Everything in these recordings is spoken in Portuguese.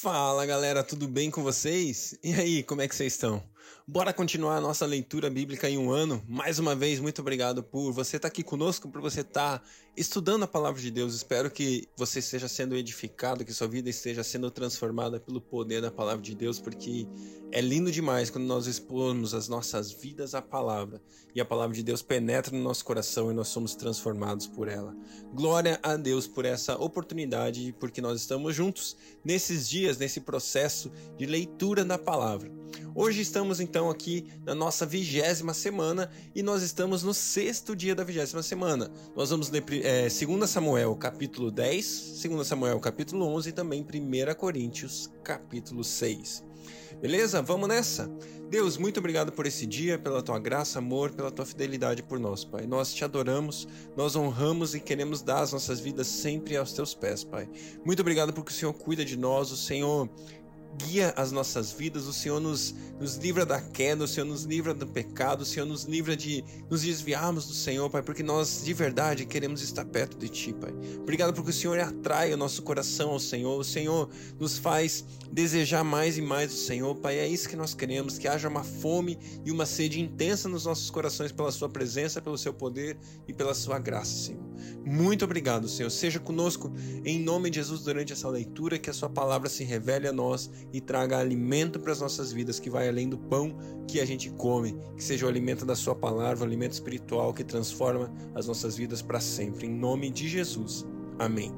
Fala galera, tudo bem com vocês? E aí, como é que vocês estão? Bora continuar a nossa leitura bíblica em um ano. Mais uma vez, muito obrigado por você estar aqui conosco, por você estar estudando a palavra de Deus. Espero que você esteja sendo edificado, que sua vida esteja sendo transformada pelo poder da palavra de Deus, porque é lindo demais quando nós expomos as nossas vidas à palavra e a palavra de Deus penetra no nosso coração e nós somos transformados por ela. Glória a Deus por essa oportunidade, porque nós estamos juntos nesses dias, nesse processo de leitura da palavra. Hoje estamos então aqui na nossa vigésima semana e nós estamos no sexto dia da vigésima semana. Nós vamos ler é, 2 Samuel capítulo 10, 2 Samuel capítulo 11 e também 1 Coríntios capítulo 6. Beleza? Vamos nessa? Deus, muito obrigado por esse dia, pela tua graça, amor, pela tua fidelidade por nós, Pai. Nós te adoramos, nós honramos e queremos dar as nossas vidas sempre aos teus pés, Pai. Muito obrigado porque o Senhor cuida de nós, o Senhor guia as nossas vidas, o Senhor nos, nos livra da queda, o Senhor nos livra do pecado, o Senhor nos livra de nos desviarmos do Senhor, Pai, porque nós de verdade queremos estar perto de Ti, Pai. Obrigado porque o Senhor atrai o nosso coração ao Senhor, o Senhor nos faz desejar mais e mais o Senhor, Pai. É isso que nós queremos, que haja uma fome e uma sede intensa nos nossos corações pela Sua presença, pelo Seu poder e pela Sua graça, Senhor. Muito obrigado, Senhor. Seja conosco em nome de Jesus durante essa leitura, que a Sua palavra se revele a nós e traga alimento para as nossas vidas que vai além do pão que a gente come, que seja o alimento da sua palavra, o alimento espiritual que transforma as nossas vidas para sempre. Em nome de Jesus. Amém.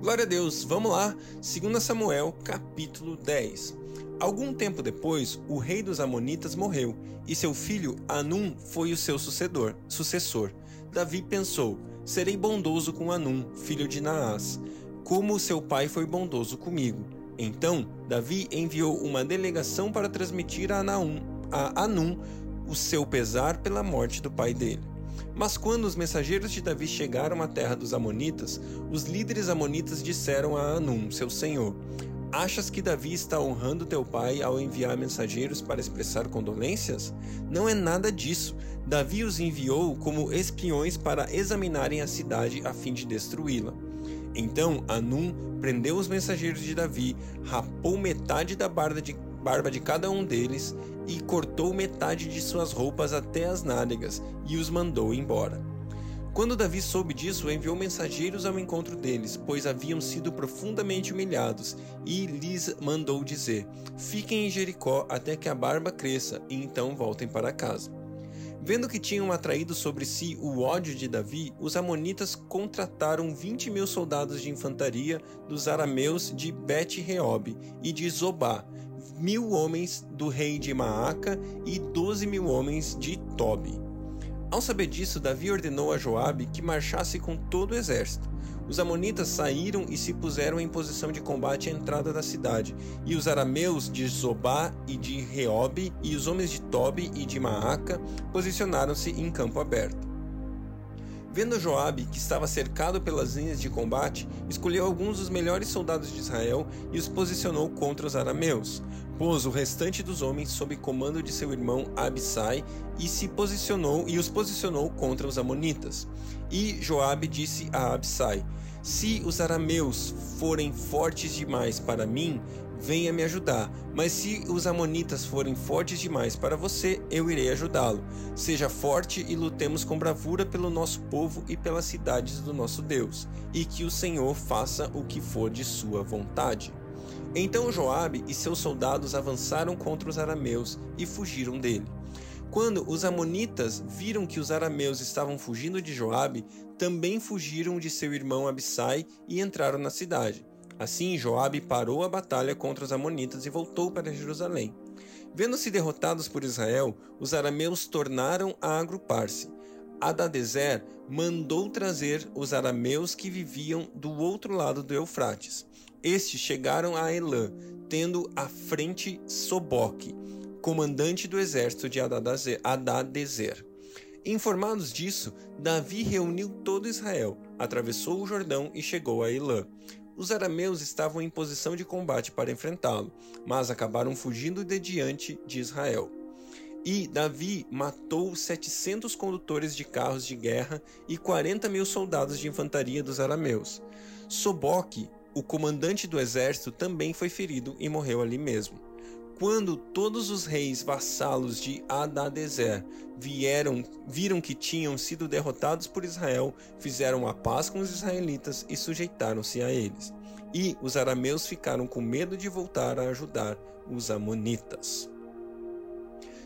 Glória a Deus. Vamos lá. 2 Samuel, capítulo 10. Algum tempo depois, o rei dos amonitas morreu, e seu filho Anum foi o seu sucedor, sucessor. Davi pensou: Serei bondoso com Anum, filho de Naás, como seu pai foi bondoso comigo. Então, Davi enviou uma delegação para transmitir a, Naum, a Anum o seu pesar pela morte do pai dele. Mas quando os mensageiros de Davi chegaram à terra dos Amonitas, os líderes amonitas disseram a Anum, seu senhor: Achas que Davi está honrando teu pai ao enviar mensageiros para expressar condolências? Não é nada disso. Davi os enviou como espiões para examinarem a cidade a fim de destruí-la. Então Anum prendeu os mensageiros de Davi, rapou metade da barba de, barba de cada um deles e cortou metade de suas roupas até as nádegas e os mandou embora. Quando Davi soube disso, enviou mensageiros ao encontro deles, pois haviam sido profundamente humilhados, e lhes mandou dizer: Fiquem em Jericó até que a barba cresça, e então voltem para casa. Vendo que tinham atraído sobre si o ódio de Davi, os amonitas contrataram 20 mil soldados de infantaria dos arameus de Bet-Reob e de Zobá, mil homens do rei de Maaca e doze mil homens de Tobi. Ao saber disso, Davi ordenou a Joabe que marchasse com todo o exército. Os amonitas saíram e se puseram em posição de combate à entrada da cidade, e os arameus de Zobá e de Reob e os homens de Tobi e de Maaca posicionaram-se em campo aberto. Vendo Joabe que estava cercado pelas linhas de combate, escolheu alguns dos melhores soldados de Israel e os posicionou contra os arameus. Pôs o restante dos homens sob comando de seu irmão Abissai e se posicionou e os posicionou contra os amonitas. E Joabe disse a Abissai: Se os arameus forem fortes demais para mim, venha me ajudar. Mas se os amonitas forem fortes demais para você, eu irei ajudá-lo. Seja forte e lutemos com bravura pelo nosso povo e pelas cidades do nosso Deus, e que o Senhor faça o que for de sua vontade. Então Joabe e seus soldados avançaram contra os arameus e fugiram dele. Quando os amonitas viram que os arameus estavam fugindo de Joabe, também fugiram de seu irmão Abissai e entraram na cidade. Assim Joabe parou a batalha contra os amonitas e voltou para Jerusalém. Vendo-se derrotados por Israel, os arameus tornaram a agrupar-se. Adadezer mandou trazer os arameus que viviam do outro lado do Eufrates. Estes chegaram a Elã, tendo à frente Soboque, comandante do exército de Adadezer. Informados disso, Davi reuniu todo Israel, atravessou o Jordão e chegou a Elã. Os arameus estavam em posição de combate para enfrentá-lo, mas acabaram fugindo de diante de Israel. E Davi matou 700 condutores de carros de guerra e 40 mil soldados de infantaria dos arameus. Soboque, o comandante do exército também foi ferido e morreu ali mesmo. Quando todos os reis vassalos de Adadezer vieram, viram que tinham sido derrotados por Israel, fizeram a paz com os israelitas e sujeitaram-se a eles. E os arameus ficaram com medo de voltar a ajudar os amonitas.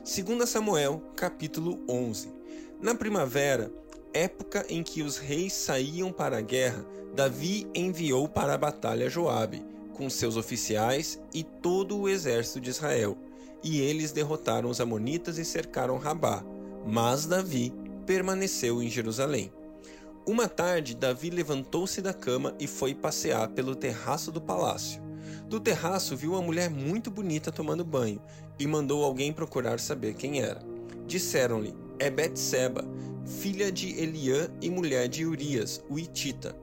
2 Samuel, capítulo 11. Na primavera, época em que os reis saíam para a guerra, Davi enviou para a batalha Joabe com seus oficiais e todo o exército de Israel. E eles derrotaram os Amonitas e cercaram Rabá. Mas Davi permaneceu em Jerusalém. Uma tarde, Davi levantou-se da cama e foi passear pelo terraço do palácio. Do terraço viu uma mulher muito bonita tomando banho e mandou alguém procurar saber quem era. Disseram-lhe: É Betseba, filha de Eliã e mulher de Urias, o Itita.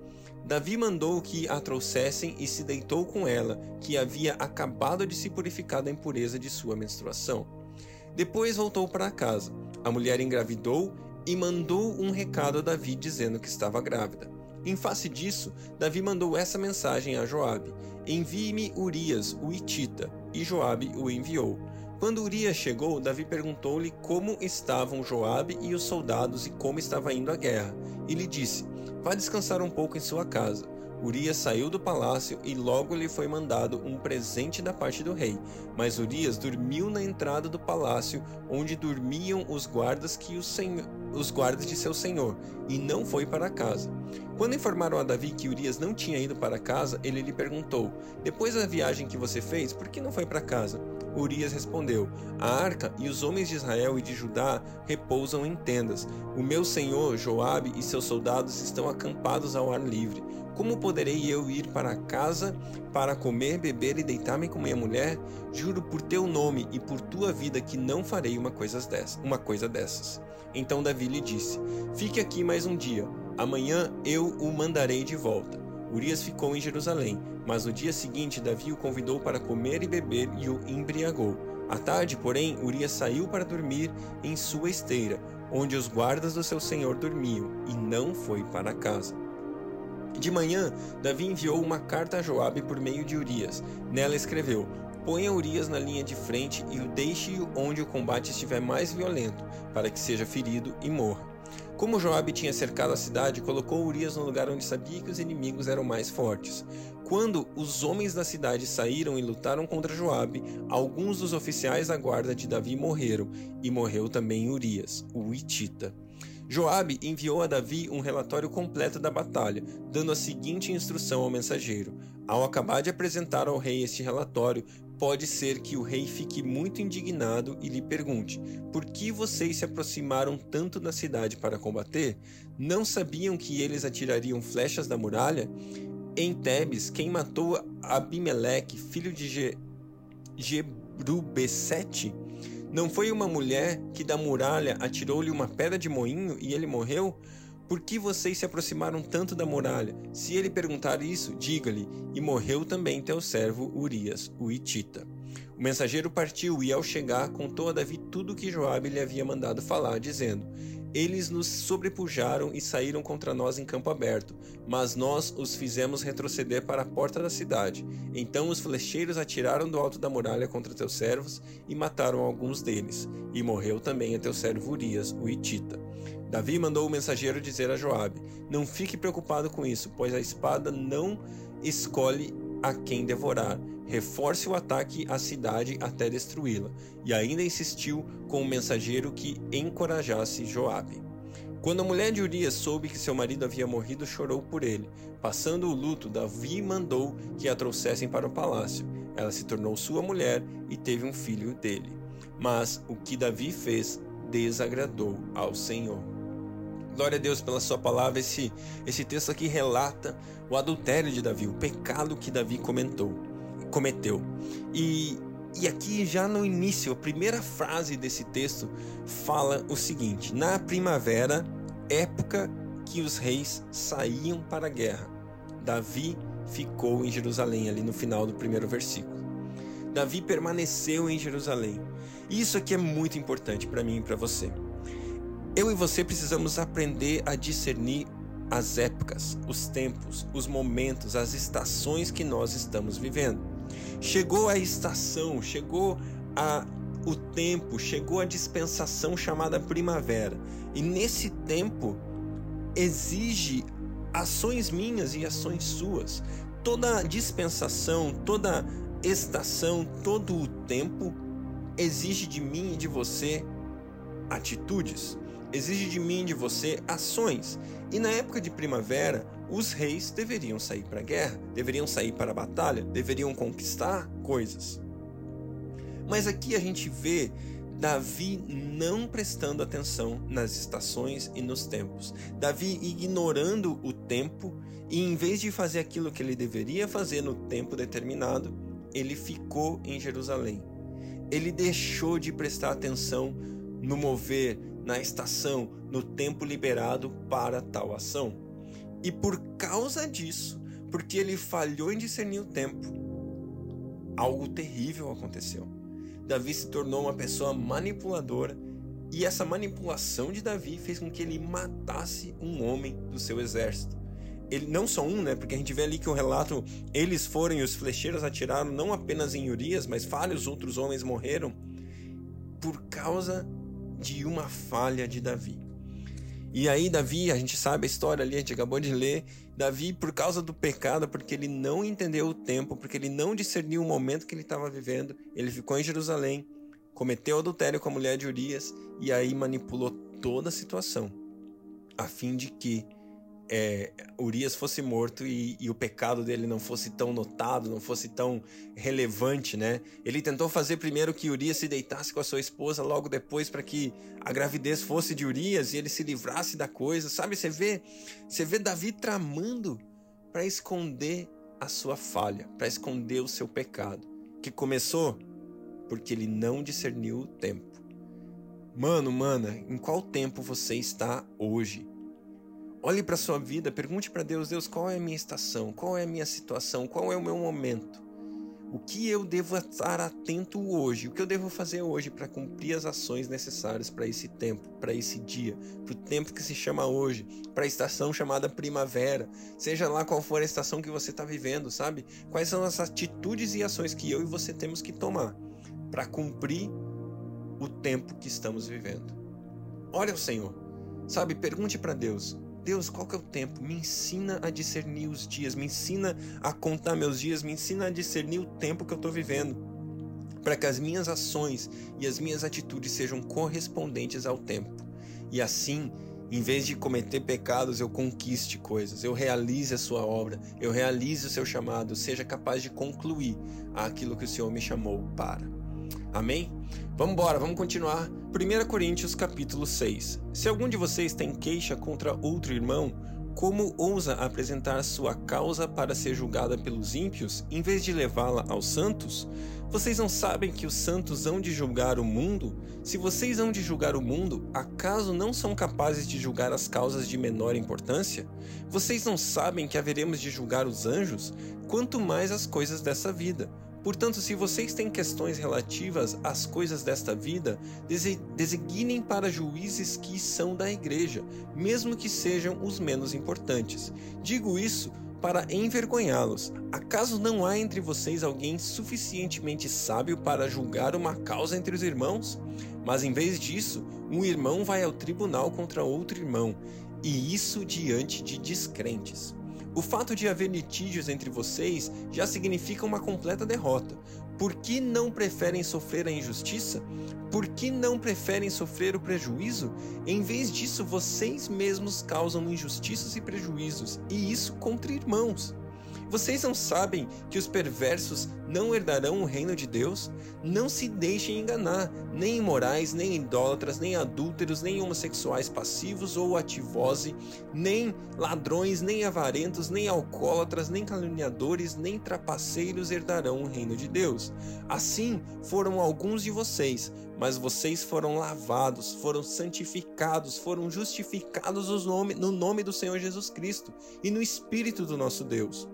Davi mandou que a trouxessem e se deitou com ela, que havia acabado de se purificar da impureza de sua menstruação. Depois voltou para casa. A mulher engravidou e mandou um recado a Davi dizendo que estava grávida. Em face disso, Davi mandou essa mensagem a Joabe: Envie-me Urias, o Itita. E Joabe o enviou. Quando Urias chegou, Davi perguntou-lhe como estavam Joabe e os soldados e como estava indo a guerra. E lhe disse: Vá descansar um pouco em sua casa. Urias saiu do palácio e logo lhe foi mandado um presente da parte do rei. Mas Urias dormiu na entrada do palácio, onde dormiam os guardas que o senhor, os guardas de seu senhor, e não foi para casa. Quando informaram a Davi que Urias não tinha ido para casa, ele lhe perguntou: Depois da viagem que você fez, por que não foi para casa? Urias respondeu: A arca e os homens de Israel e de Judá repousam em tendas. O meu senhor Joabe e seus soldados estão acampados ao ar livre. Como poderei eu ir para casa para comer, beber e deitar-me com minha mulher? Juro por teu nome e por tua vida que não farei uma coisa dessas. Uma coisa dessas. Então Davi lhe disse: Fique aqui mais um dia. Amanhã eu o mandarei de volta. Urias ficou em Jerusalém, mas no dia seguinte Davi o convidou para comer e beber e o embriagou. À tarde, porém, Urias saiu para dormir em sua esteira, onde os guardas do seu senhor dormiam, e não foi para casa. De manhã, Davi enviou uma carta a Joabe por meio de Urias. Nela escreveu: Ponha Urias na linha de frente e o deixe onde o combate estiver mais violento, para que seja ferido e morra. Como Joabe tinha cercado a cidade, colocou Urias no lugar onde sabia que os inimigos eram mais fortes. Quando os homens da cidade saíram e lutaram contra Joabe, alguns dos oficiais da guarda de Davi morreram, e morreu também Urias, o Itita. Joabe enviou a Davi um relatório completo da batalha, dando a seguinte instrução ao mensageiro: Ao acabar de apresentar ao rei este relatório, pode ser que o rei fique muito indignado e lhe pergunte: Por que vocês se aproximaram tanto da cidade para combater? Não sabiam que eles atirariam flechas da muralha? Em Tebes, quem matou Abimeleque, filho de Je... Jebrubesete? Não foi uma mulher que da muralha atirou-lhe uma pedra de moinho e ele morreu? Por que vocês se aproximaram tanto da muralha? Se ele perguntar isso, diga-lhe: E morreu também teu servo Urias, o Itita. O mensageiro partiu e, ao chegar, contou a Davi tudo o que Joabe lhe havia mandado falar, dizendo: Eles nos sobrepujaram e saíram contra nós em campo aberto, mas nós os fizemos retroceder para a porta da cidade. Então os flecheiros atiraram do alto da muralha contra teus servos e mataram alguns deles. E morreu também a teu servo Urias, o Itita. Davi mandou o mensageiro dizer a Joabe: Não fique preocupado com isso, pois a espada não escolhe a quem devorar. Reforce o ataque à cidade até destruí-la. E ainda insistiu com o mensageiro que encorajasse Joabe. Quando a mulher de Urias soube que seu marido havia morrido, chorou por ele. Passando o luto, Davi mandou que a trouxessem para o palácio. Ela se tornou sua mulher e teve um filho dele. Mas o que Davi fez desagradou ao Senhor. Glória a Deus pela sua palavra. Esse, esse texto aqui relata o adultério de Davi, o pecado que Davi comentou, cometeu. E, e aqui já no início, a primeira frase desse texto fala o seguinte: Na primavera, época que os reis saíam para a guerra, Davi ficou em Jerusalém, ali no final do primeiro versículo. Davi permaneceu em Jerusalém. Isso aqui é muito importante para mim e para você. Eu e você precisamos aprender a discernir as épocas, os tempos, os momentos, as estações que nós estamos vivendo. Chegou a estação, chegou a o tempo, chegou a dispensação chamada primavera. E nesse tempo exige ações minhas e ações suas. Toda dispensação, toda estação, todo o tempo exige de mim e de você atitudes, exige de mim e de você ações. E na época de primavera, os reis deveriam sair para a guerra, deveriam sair para a batalha, deveriam conquistar coisas. Mas aqui a gente vê Davi não prestando atenção nas estações e nos tempos. Davi ignorando o tempo e em vez de fazer aquilo que ele deveria fazer no tempo determinado, ele ficou em Jerusalém. Ele deixou de prestar atenção no mover, na estação, no tempo liberado para tal ação. E por causa disso, porque ele falhou em discernir o tempo, algo terrível aconteceu. Davi se tornou uma pessoa manipuladora e essa manipulação de Davi fez com que ele matasse um homem do seu exército. Ele não só um, né? Porque a gente vê ali que o relato eles foram e os flecheiros atiraram não apenas em Urias, mas vários outros homens morreram por causa de uma falha de Davi. E aí, Davi, a gente sabe a história ali, a gente acabou de ler. Davi, por causa do pecado, porque ele não entendeu o tempo, porque ele não discerniu o momento que ele estava vivendo, ele ficou em Jerusalém, cometeu adultério com a mulher de Urias e aí manipulou toda a situação, a fim de que é, Urias fosse morto e, e, o pecado dele não fosse tão notado, não fosse tão relevante, né? Ele tentou fazer primeiro que Urias se deitasse com a sua esposa, logo depois para que a gravidez fosse de Urias e ele se livrasse da coisa, sabe? Você vê, você vê Davi tramando para esconder a sua falha, para esconder o seu pecado, que começou porque ele não discerniu o tempo. Mano, mana, em qual tempo você está hoje? Olhe para sua vida, pergunte para Deus: Deus, qual é a minha estação? Qual é a minha situação? Qual é o meu momento? O que eu devo estar atento hoje? O que eu devo fazer hoje para cumprir as ações necessárias para esse tempo, para esse dia, para o tempo que se chama hoje, para a estação chamada primavera, seja lá qual for a estação que você está vivendo, sabe? Quais são as atitudes e ações que eu e você temos que tomar para cumprir o tempo que estamos vivendo? Olha o Senhor, sabe? Pergunte para Deus: Deus, qual que é o tempo? Me ensina a discernir os dias, me ensina a contar meus dias, me ensina a discernir o tempo que eu estou vivendo, para que as minhas ações e as minhas atitudes sejam correspondentes ao tempo. E assim, em vez de cometer pecados, eu conquiste coisas, eu realize a sua obra, eu realize o seu chamado, seja capaz de concluir aquilo que o Senhor me chamou para. Amém? Vamos embora, vamos continuar. 1 Coríntios capítulo 6. Se algum de vocês tem queixa contra outro irmão, como ousa apresentar sua causa para ser julgada pelos ímpios, em vez de levá-la aos santos? Vocês não sabem que os santos hão de julgar o mundo? Se vocês hão de julgar o mundo, acaso não são capazes de julgar as causas de menor importância? Vocês não sabem que haveremos de julgar os anjos? Quanto mais as coisas dessa vida. Portanto, se vocês têm questões relativas às coisas desta vida, designem para juízes que são da igreja, mesmo que sejam os menos importantes. Digo isso para envergonhá-los. Acaso não há entre vocês alguém suficientemente sábio para julgar uma causa entre os irmãos? Mas em vez disso, um irmão vai ao tribunal contra outro irmão, e isso diante de descrentes. O fato de haver litígios entre vocês já significa uma completa derrota. Por que não preferem sofrer a injustiça? Por que não preferem sofrer o prejuízo? Em vez disso, vocês mesmos causam injustiças e prejuízos, e isso contra irmãos. Vocês não sabem que os perversos não herdarão o reino de Deus? Não se deixem enganar, nem imorais, nem idólatras, nem adúlteros, nem homossexuais passivos ou ativose, nem ladrões, nem avarentos, nem alcoólatras, nem caluniadores, nem trapaceiros herdarão o reino de Deus. Assim foram alguns de vocês, mas vocês foram lavados, foram santificados, foram justificados no nome do Senhor Jesus Cristo e no Espírito do nosso Deus.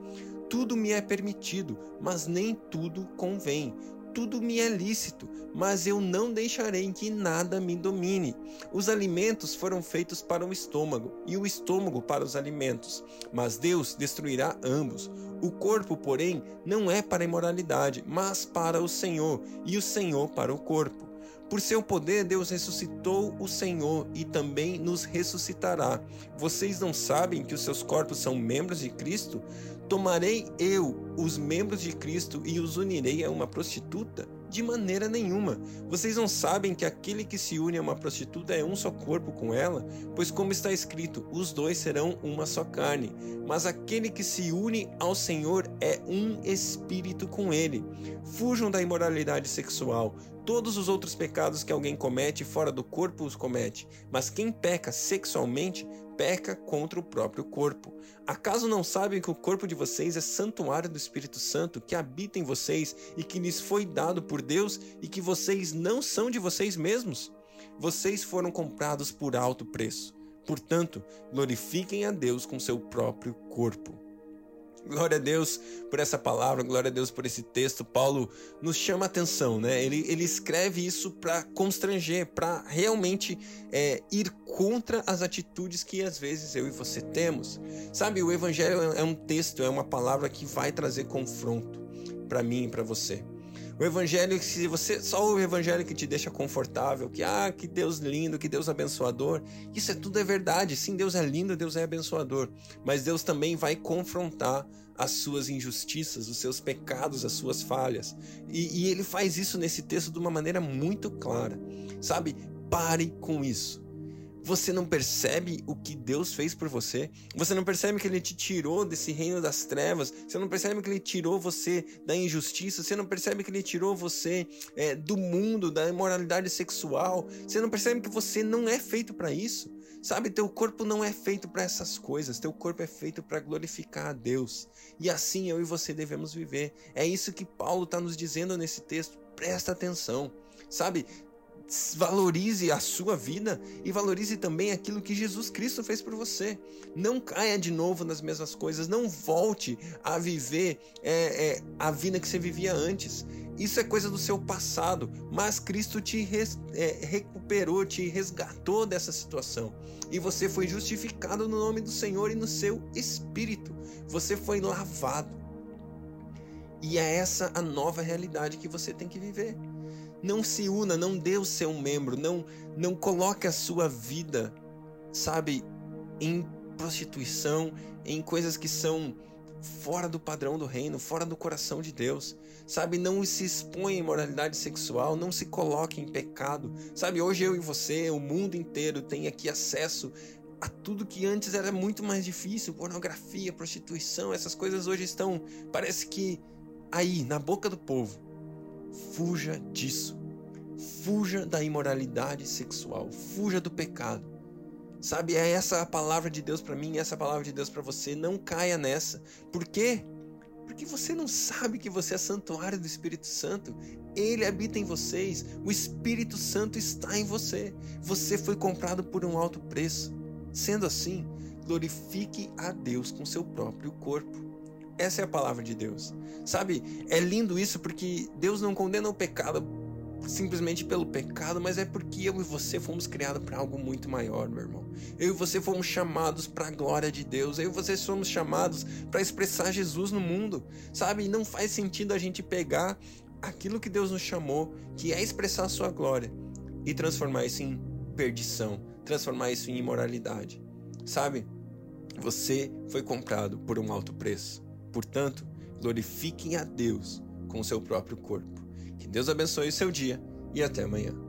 Tudo me é permitido, mas nem tudo convém. tudo me é lícito, mas eu não deixarei que nada me domine. Os alimentos foram feitos para o estômago, e o estômago para os alimentos, mas Deus destruirá ambos. O corpo, porém, não é para a imoralidade, mas para o Senhor, e o Senhor para o corpo. Por seu poder, Deus ressuscitou o Senhor e também nos ressuscitará. Vocês não sabem que os seus corpos são membros de Cristo? Tomarei eu os membros de Cristo e os unirei a uma prostituta? De maneira nenhuma. Vocês não sabem que aquele que se une a uma prostituta é um só corpo com ela? Pois, como está escrito, os dois serão uma só carne. Mas aquele que se une ao Senhor é um espírito com ele. Fujam da imoralidade sexual. Todos os outros pecados que alguém comete fora do corpo os comete, mas quem peca sexualmente peca contra o próprio corpo. Acaso não sabem que o corpo de vocês é santuário do Espírito Santo que habita em vocês e que lhes foi dado por Deus e que vocês não são de vocês mesmos? Vocês foram comprados por alto preço. Portanto, glorifiquem a Deus com seu próprio corpo. Glória a Deus por essa palavra, glória a Deus por esse texto. Paulo nos chama atenção, né? Ele, ele escreve isso para constranger, para realmente é, ir contra as atitudes que às vezes eu e você temos. Sabe, o Evangelho é um texto, é uma palavra que vai trazer confronto para mim e para você. O evangelho, se você só o evangelho que te deixa confortável, que ah, que Deus lindo, que Deus abençoador, isso é tudo é verdade. Sim, Deus é lindo, Deus é abençoador, mas Deus também vai confrontar as suas injustiças, os seus pecados, as suas falhas. E, e ele faz isso nesse texto de uma maneira muito clara. Sabe? Pare com isso. Você não percebe o que Deus fez por você? Você não percebe que Ele te tirou desse reino das trevas? Você não percebe que Ele tirou você da injustiça? Você não percebe que Ele tirou você é, do mundo, da imoralidade sexual? Você não percebe que você não é feito para isso? Sabe, teu corpo não é feito para essas coisas, teu corpo é feito para glorificar a Deus. E assim eu e você devemos viver. É isso que Paulo está nos dizendo nesse texto. Presta atenção. Sabe, valorize a sua vida e valorize também aquilo que Jesus Cristo fez por você. Não caia de novo nas mesmas coisas, não volte a viver é, é, a vida que você vivia antes. Isso é coisa do seu passado, mas Cristo te res, é, recuperou, te resgatou dessa situação. E você foi justificado no nome do Senhor e no seu espírito. Você foi lavado. E é essa a nova realidade que você tem que viver. Não se una, não dê o seu membro, não, não coloque a sua vida, sabe, em prostituição, em coisas que são fora do padrão do reino, fora do coração de Deus. Sabe, não se expõe em moralidade sexual, não se coloque em pecado. Sabe, hoje eu e você, o mundo inteiro tem aqui acesso a tudo que antes era muito mais difícil, pornografia, prostituição, essas coisas hoje estão, parece que aí, na boca do povo. Fuja disso. Fuja da imoralidade sexual. Fuja do pecado. Sabe, é essa a palavra de Deus para mim, essa a palavra de Deus para você. Não caia nessa. Por quê? Porque você não sabe que você é santuário do Espírito Santo. Ele habita em vocês. O Espírito Santo está em você. Você foi comprado por um alto preço. Sendo assim, glorifique a Deus com seu próprio corpo. Essa é a palavra de Deus. Sabe, é lindo isso porque Deus não condena o pecado simplesmente pelo pecado, mas é porque eu e você fomos criados para algo muito maior, meu irmão. Eu e você fomos chamados para a glória de Deus. Eu e você fomos chamados para expressar Jesus no mundo. Sabe, não faz sentido a gente pegar aquilo que Deus nos chamou, que é expressar a sua glória, e transformar isso em perdição, transformar isso em imoralidade. Sabe? Você foi comprado por um alto preço. Portanto, glorifiquem a Deus com o seu próprio corpo. Que Deus abençoe o seu dia e até amanhã.